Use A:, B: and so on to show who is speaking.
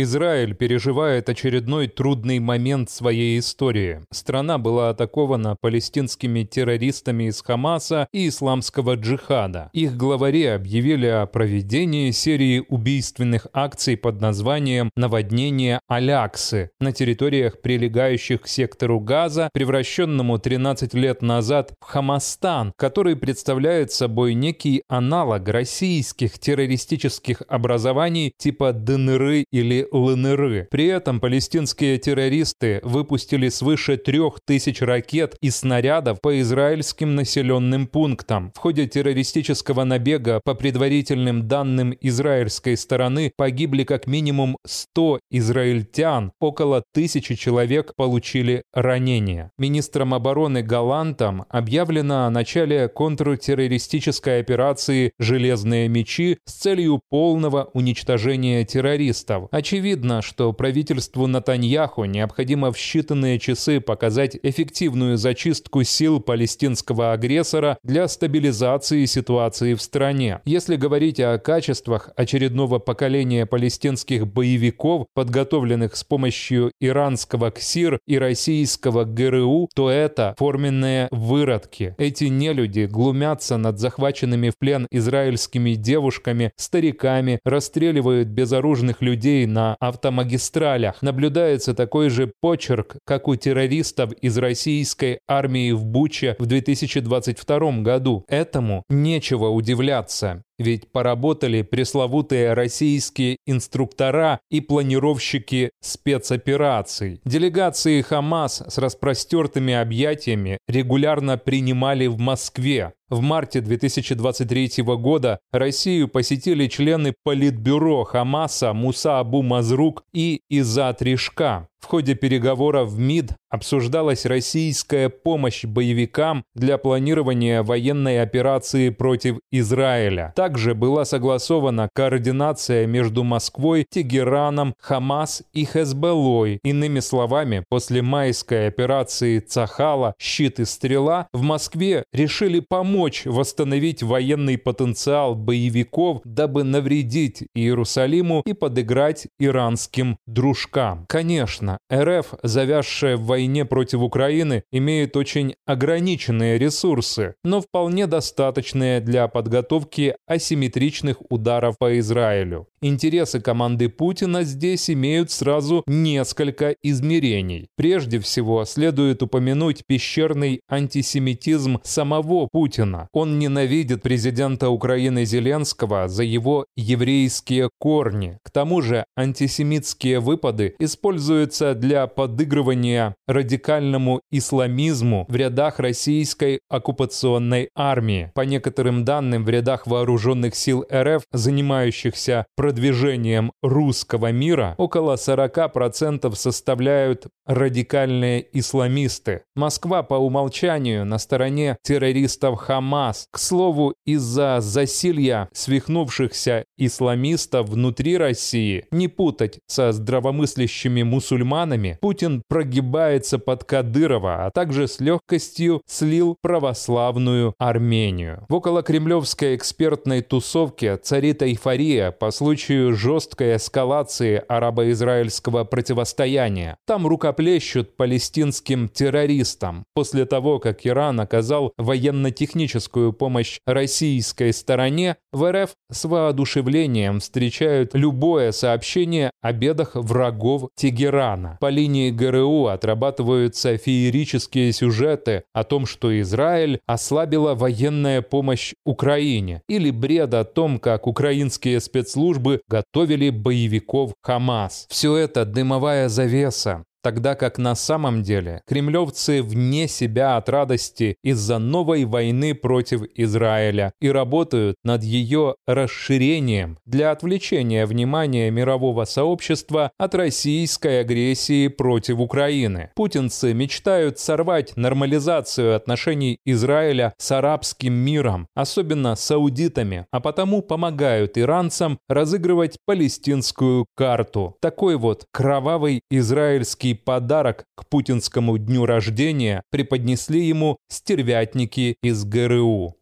A: Израиль переживает очередной трудный момент своей истории. Страна была атакована палестинскими террористами из Хамаса и исламского джихада. Их главари объявили о проведении серии убийственных акций под названием «Наводнение Аляксы» на территориях, прилегающих к сектору Газа, превращенному 13 лет назад в Хамастан, который представляет собой некий аналог российских террористических образований типа ДНР или ЛНР. При этом палестинские террористы выпустили свыше трех тысяч ракет и снарядов по израильским населенным пунктам. В ходе террористического набега, по предварительным данным израильской стороны, погибли как минимум 100 израильтян, около тысячи человек получили ранения. Министром обороны Галантом объявлено о начале контртеррористической операции «Железные мечи» с целью полного уничтожения террористов. Очевидно, Очевидно, что правительству Натаньяху необходимо в считанные часы показать эффективную зачистку сил палестинского агрессора для стабилизации ситуации в стране. Если говорить о качествах очередного поколения палестинских боевиков, подготовленных с помощью иранского КСИР и российского ГРУ, то это форменные выродки. Эти нелюди глумятся над захваченными в плен израильскими девушками, стариками, расстреливают безоружных людей на автомагистралях. Наблюдается такой же почерк, как у террористов из российской армии в Буче в 2022 году. Этому нечего удивляться. Ведь поработали пресловутые российские инструктора и планировщики спецопераций. Делегации Хамас с распростертыми объятиями регулярно принимали в Москве. В марте 2023 года Россию посетили члены Политбюро Хамаса Муса Абу Мазрук и Изат Ришка. В ходе переговоров в МИД обсуждалась российская помощь боевикам для планирования военной операции против Израиля. Также была согласована координация между Москвой, Тегераном, Хамас и Хезбеллой. Иными словами, после майской операции Цахала «Щит и стрела» в Москве решили помочь восстановить военный потенциал боевиков, дабы навредить Иерусалиму и подыграть иранским дружкам. Конечно, Конечно, РФ, завязшая в войне против Украины, имеет очень ограниченные ресурсы, но вполне достаточные для подготовки асимметричных ударов по Израилю. Интересы команды Путина здесь имеют сразу несколько измерений. Прежде всего, следует упомянуть пещерный антисемитизм самого Путина. Он ненавидит президента Украины Зеленского за его еврейские корни. К тому же антисемитские выпады используются для подыгрывания радикальному исламизму в рядах российской оккупационной армии. По некоторым данным, в рядах вооруженных сил РФ, занимающихся продвижением русского мира около 40% составляют радикальные исламисты. Москва по умолчанию на стороне террористов Хамас. К слову, из-за засилья свихнувшихся исламистов внутри России, не путать со здравомыслящими мусульманами, Путин прогибается под Кадырова, а также с легкостью слил православную Армению. В околокремлевской экспертной тусовке царит эйфория по случаю жесткой эскалации арабо-израильского противостояния. Там рукоплещут палестинским террористам после того, как Иран оказал военно-техническую помощь российской стороне, в РФ с воодушевлением встречают любое сообщение о бедах врагов Тегерана. По линии ГРУ отрабатываются феерические сюжеты о том, что Израиль ослабила военная помощь Украине, или бред о том, как украинские спецслужбы бы готовили боевиков Хамас. Все это дымовая завеса, Тогда как на самом деле кремлевцы вне себя от радости из-за новой войны против Израиля и работают над ее расширением для отвлечения внимания мирового сообщества от российской агрессии против Украины. Путинцы мечтают сорвать нормализацию отношений Израиля с арабским миром, особенно саудитами, а потому помогают иранцам разыгрывать палестинскую карту. Такой вот кровавый израильский подарок к путинскому дню рождения преподнесли ему стервятники из ГРУ.